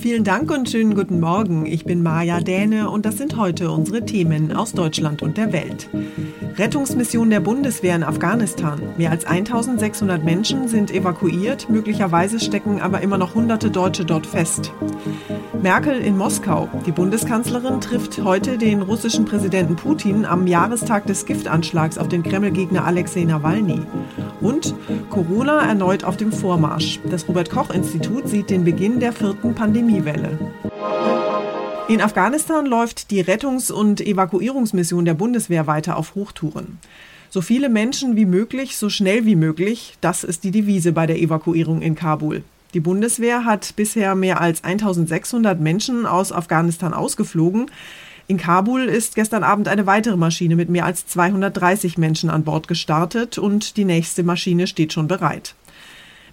Vielen Dank und schönen guten Morgen. Ich bin Maja Däne und das sind heute unsere Themen aus Deutschland und der Welt. Rettungsmission der Bundeswehr in Afghanistan. Mehr als 1600 Menschen sind evakuiert, möglicherweise stecken aber immer noch hunderte Deutsche dort fest. Merkel in Moskau. Die Bundeskanzlerin trifft heute den russischen Präsidenten Putin am Jahrestag des Giftanschlags auf den Kreml-Gegner Alexei Nawalny. Und Corona erneut auf dem Vormarsch. Das Robert Koch Institut sieht den Beginn der vierten Pandemiewelle. In Afghanistan läuft die Rettungs- und Evakuierungsmission der Bundeswehr weiter auf Hochtouren. So viele Menschen wie möglich, so schnell wie möglich, das ist die Devise bei der Evakuierung in Kabul. Die Bundeswehr hat bisher mehr als 1600 Menschen aus Afghanistan ausgeflogen. In Kabul ist gestern Abend eine weitere Maschine mit mehr als 230 Menschen an Bord gestartet und die nächste Maschine steht schon bereit.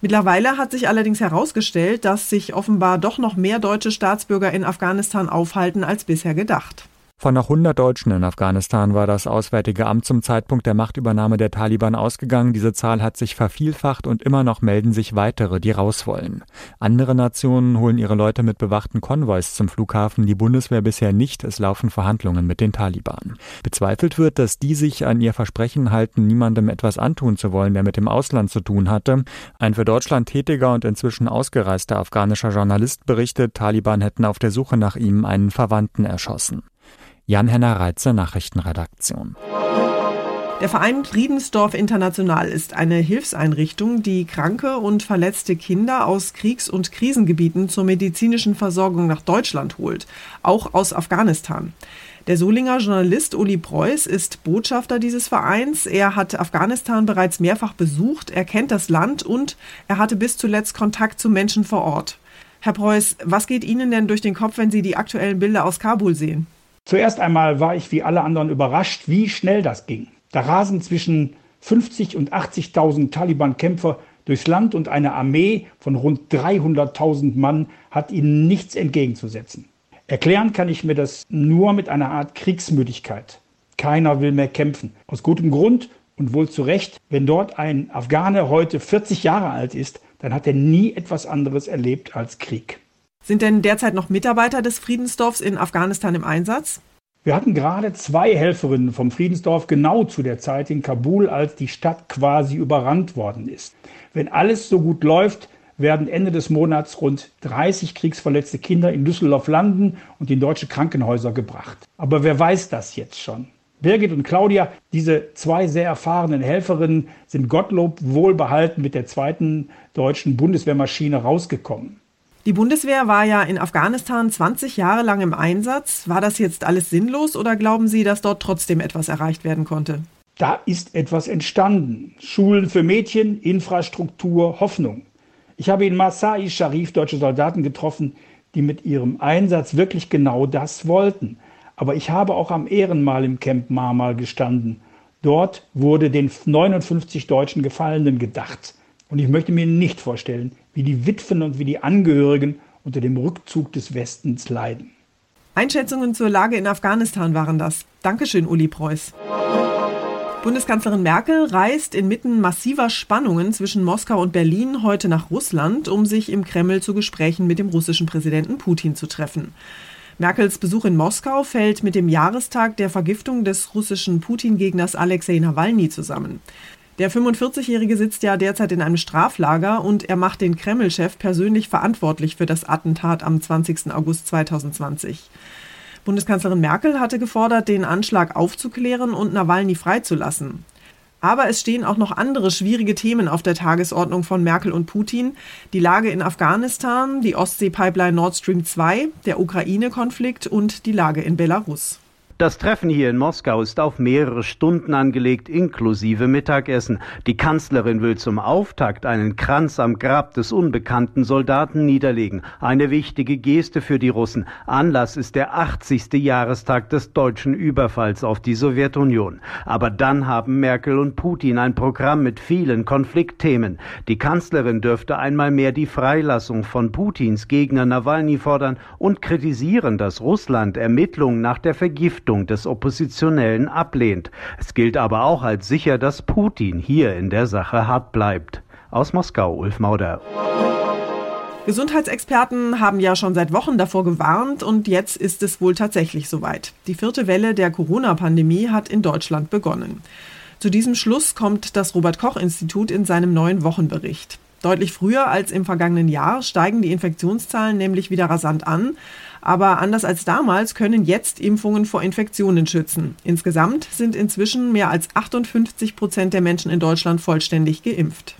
Mittlerweile hat sich allerdings herausgestellt, dass sich offenbar doch noch mehr deutsche Staatsbürger in Afghanistan aufhalten als bisher gedacht. Von noch 100 Deutschen in Afghanistan war das Auswärtige Amt zum Zeitpunkt der Machtübernahme der Taliban ausgegangen. Diese Zahl hat sich vervielfacht und immer noch melden sich weitere, die raus wollen. Andere Nationen holen ihre Leute mit bewachten Konvois zum Flughafen, die Bundeswehr bisher nicht. Es laufen Verhandlungen mit den Taliban. Bezweifelt wird, dass die sich an ihr Versprechen halten, niemandem etwas antun zu wollen, der mit dem Ausland zu tun hatte. Ein für Deutschland tätiger und inzwischen ausgereister afghanischer Journalist berichtet, Taliban hätten auf der Suche nach ihm einen Verwandten erschossen. Jan-Henner Reitze, Nachrichtenredaktion. Der Verein Friedensdorf International ist eine Hilfseinrichtung, die kranke und verletzte Kinder aus Kriegs- und Krisengebieten zur medizinischen Versorgung nach Deutschland holt, auch aus Afghanistan. Der Solinger Journalist Uli Preuß ist Botschafter dieses Vereins. Er hat Afghanistan bereits mehrfach besucht, er kennt das Land und er hatte bis zuletzt Kontakt zu Menschen vor Ort. Herr Preuß, was geht Ihnen denn durch den Kopf, wenn Sie die aktuellen Bilder aus Kabul sehen? Zuerst einmal war ich wie alle anderen überrascht, wie schnell das ging. Da rasen zwischen 50 und 80.000 Taliban-Kämpfer durchs Land und eine Armee von rund 300.000 Mann hat ihnen nichts entgegenzusetzen. Erklären kann ich mir das nur mit einer Art Kriegsmüdigkeit. Keiner will mehr kämpfen. Aus gutem Grund und wohl zu Recht. Wenn dort ein Afghane heute 40 Jahre alt ist, dann hat er nie etwas anderes erlebt als Krieg. Sind denn derzeit noch Mitarbeiter des Friedensdorfs in Afghanistan im Einsatz? Wir hatten gerade zwei Helferinnen vom Friedensdorf genau zu der Zeit in Kabul, als die Stadt quasi überrannt worden ist. Wenn alles so gut läuft, werden Ende des Monats rund 30 kriegsverletzte Kinder in Düsseldorf landen und in deutsche Krankenhäuser gebracht. Aber wer weiß das jetzt schon? Birgit und Claudia, diese zwei sehr erfahrenen Helferinnen, sind Gottlob wohlbehalten mit der zweiten deutschen Bundeswehrmaschine rausgekommen. Die Bundeswehr war ja in Afghanistan 20 Jahre lang im Einsatz. War das jetzt alles sinnlos oder glauben Sie, dass dort trotzdem etwas erreicht werden konnte? Da ist etwas entstanden. Schulen für Mädchen, Infrastruktur, Hoffnung. Ich habe in Masai Sharif deutsche Soldaten getroffen, die mit ihrem Einsatz wirklich genau das wollten. Aber ich habe auch am Ehrenmal im Camp Marmal gestanden. Dort wurde den 59 deutschen Gefallenen gedacht. Und ich möchte mir nicht vorstellen, wie die Witwen und wie die Angehörigen unter dem Rückzug des Westens leiden. Einschätzungen zur Lage in Afghanistan waren das. Dankeschön, Uli Preuß. Bundeskanzlerin Merkel reist inmitten massiver Spannungen zwischen Moskau und Berlin heute nach Russland, um sich im Kreml zu Gesprächen mit dem russischen Präsidenten Putin zu treffen. Merkels Besuch in Moskau fällt mit dem Jahrestag der Vergiftung des russischen Putin-Gegners Alexei Nawalny zusammen. Der 45-Jährige sitzt ja derzeit in einem Straflager und er macht den Kreml-Chef persönlich verantwortlich für das Attentat am 20. August 2020. Bundeskanzlerin Merkel hatte gefordert, den Anschlag aufzuklären und Nawalny freizulassen. Aber es stehen auch noch andere schwierige Themen auf der Tagesordnung von Merkel und Putin. Die Lage in Afghanistan, die Ostsee-Pipeline Nord Stream 2, der Ukraine-Konflikt und die Lage in Belarus. Das Treffen hier in Moskau ist auf mehrere Stunden angelegt, inklusive Mittagessen. Die Kanzlerin will zum Auftakt einen Kranz am Grab des unbekannten Soldaten niederlegen. Eine wichtige Geste für die Russen. Anlass ist der 80. Jahrestag des deutschen Überfalls auf die Sowjetunion. Aber dann haben Merkel und Putin ein Programm mit vielen Konfliktthemen. Die Kanzlerin dürfte einmal mehr die Freilassung von Putins Gegner Nawalny fordern und kritisieren, dass Russland Ermittlungen nach der Vergiftung Verhaftung des Oppositionellen ablehnt. Es gilt aber auch als sicher, dass Putin hier in der Sache hart bleibt. Aus Moskau, Ulf Mauder. Gesundheitsexperten haben ja schon seit Wochen davor gewarnt und jetzt ist es wohl tatsächlich soweit. Die vierte Welle der Corona-Pandemie hat in Deutschland begonnen. Zu diesem Schluss kommt das Robert Koch Institut in seinem neuen Wochenbericht. Deutlich früher als im vergangenen Jahr steigen die Infektionszahlen nämlich wieder rasant an. Aber anders als damals können jetzt Impfungen vor Infektionen schützen. Insgesamt sind inzwischen mehr als 58 Prozent der Menschen in Deutschland vollständig geimpft.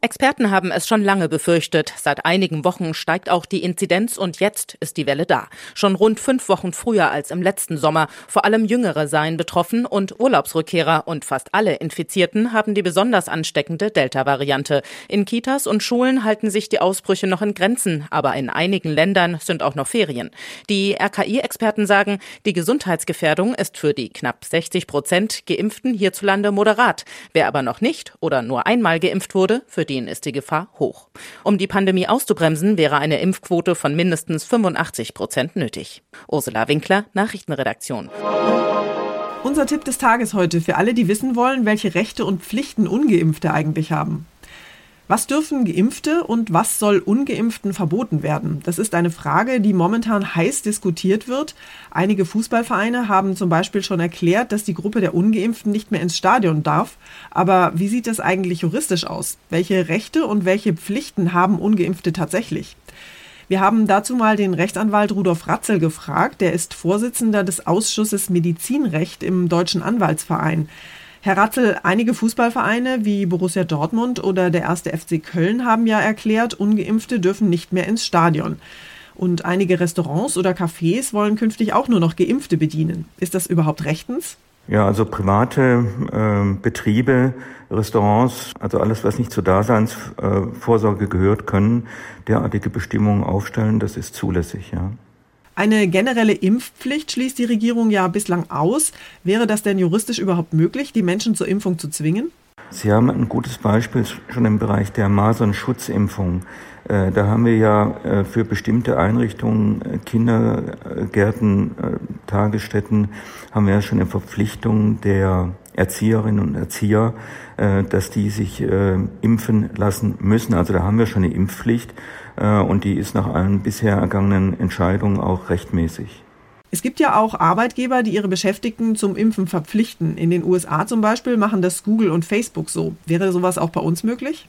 Experten haben es schon lange befürchtet. Seit einigen Wochen steigt auch die Inzidenz und jetzt ist die Welle da. Schon rund fünf Wochen früher als im letzten Sommer. Vor allem Jüngere seien betroffen und Urlaubsrückkehrer und fast alle Infizierten haben die besonders ansteckende Delta-Variante. In Kitas und Schulen halten sich die Ausbrüche noch in Grenzen, aber in einigen Ländern sind auch noch Ferien. Die RKI-Experten sagen, die Gesundheitsgefährdung ist für die knapp 60 Prozent Geimpften hierzulande moderat. Wer aber noch nicht oder nur einmal geimpft wurde, für denen ist die Gefahr hoch. Um die Pandemie auszubremsen, wäre eine Impfquote von mindestens 85 Prozent nötig. Ursula Winkler, Nachrichtenredaktion. Unser Tipp des Tages heute für alle, die wissen wollen, welche Rechte und Pflichten ungeimpfte eigentlich haben. Was dürfen Geimpfte und was soll ungeimpften verboten werden? Das ist eine Frage, die momentan heiß diskutiert wird. Einige Fußballvereine haben zum Beispiel schon erklärt, dass die Gruppe der ungeimpften nicht mehr ins Stadion darf. Aber wie sieht das eigentlich juristisch aus? Welche Rechte und welche Pflichten haben ungeimpfte tatsächlich? Wir haben dazu mal den Rechtsanwalt Rudolf Ratzel gefragt. Der ist Vorsitzender des Ausschusses Medizinrecht im Deutschen Anwaltsverein. Herr Ratzel, einige Fußballvereine wie Borussia Dortmund oder der erste FC Köln haben ja erklärt, ungeimpfte dürfen nicht mehr ins Stadion. Und einige Restaurants oder Cafés wollen künftig auch nur noch geimpfte bedienen. Ist das überhaupt rechtens? Ja, also private äh, Betriebe, Restaurants, also alles, was nicht zur Daseinsvorsorge äh, gehört, können derartige Bestimmungen aufstellen. Das ist zulässig, ja. Eine generelle Impfpflicht schließt die Regierung ja bislang aus. Wäre das denn juristisch überhaupt möglich, die Menschen zur Impfung zu zwingen? Sie haben ein gutes Beispiel schon im Bereich der Masern-Schutzimpfung. Äh, da haben wir ja äh, für bestimmte Einrichtungen, äh, Kindergärten, Tagesstätten, haben wir ja schon eine Verpflichtung der Erzieherinnen und Erzieher, dass die sich impfen lassen müssen. Also da haben wir schon eine Impfpflicht. Und die ist nach allen bisher ergangenen Entscheidungen auch rechtmäßig. Es gibt ja auch Arbeitgeber, die ihre Beschäftigten zum Impfen verpflichten. In den USA zum Beispiel machen das Google und Facebook so. Wäre sowas auch bei uns möglich?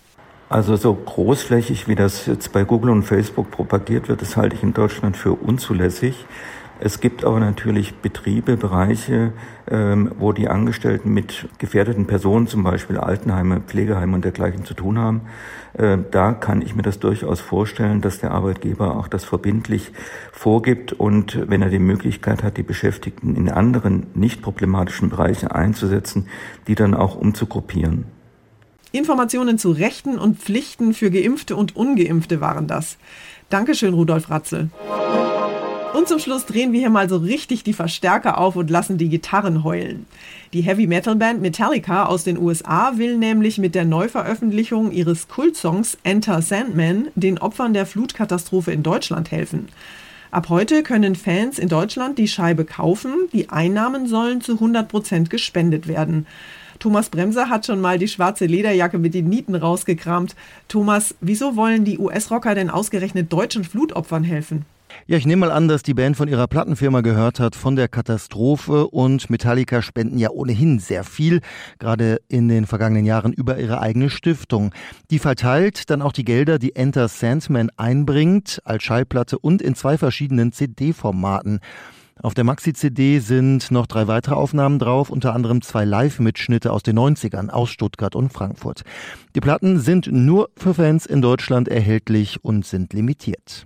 Also so großflächig, wie das jetzt bei Google und Facebook propagiert wird, das halte ich in Deutschland für unzulässig. Es gibt aber natürlich Betriebe, Bereiche, ähm, wo die Angestellten mit gefährdeten Personen, zum Beispiel Altenheime, Pflegeheime und dergleichen zu tun haben. Äh, da kann ich mir das durchaus vorstellen, dass der Arbeitgeber auch das verbindlich vorgibt und wenn er die Möglichkeit hat, die Beschäftigten in anderen nicht problematischen Bereiche einzusetzen, die dann auch umzugruppieren. Informationen zu Rechten und Pflichten für Geimpfte und Ungeimpfte waren das. Dankeschön, Rudolf Ratzel. Und zum Schluss drehen wir hier mal so richtig die Verstärker auf und lassen die Gitarren heulen. Die Heavy Metal Band Metallica aus den USA will nämlich mit der Neuveröffentlichung ihres Kultsongs Enter Sandman den Opfern der Flutkatastrophe in Deutschland helfen. Ab heute können Fans in Deutschland die Scheibe kaufen. Die Einnahmen sollen zu 100 Prozent gespendet werden. Thomas Bremser hat schon mal die schwarze Lederjacke mit den Nieten rausgekramt. Thomas, wieso wollen die US-Rocker denn ausgerechnet deutschen Flutopfern helfen? Ja, ich nehme mal an, dass die Band von ihrer Plattenfirma gehört hat von der Katastrophe und Metallica spenden ja ohnehin sehr viel, gerade in den vergangenen Jahren über ihre eigene Stiftung. Die verteilt dann auch die Gelder, die Enter Sandman einbringt, als Schallplatte und in zwei verschiedenen CD-Formaten. Auf der Maxi-CD sind noch drei weitere Aufnahmen drauf, unter anderem zwei Live-Mitschnitte aus den 90ern aus Stuttgart und Frankfurt. Die Platten sind nur für Fans in Deutschland erhältlich und sind limitiert.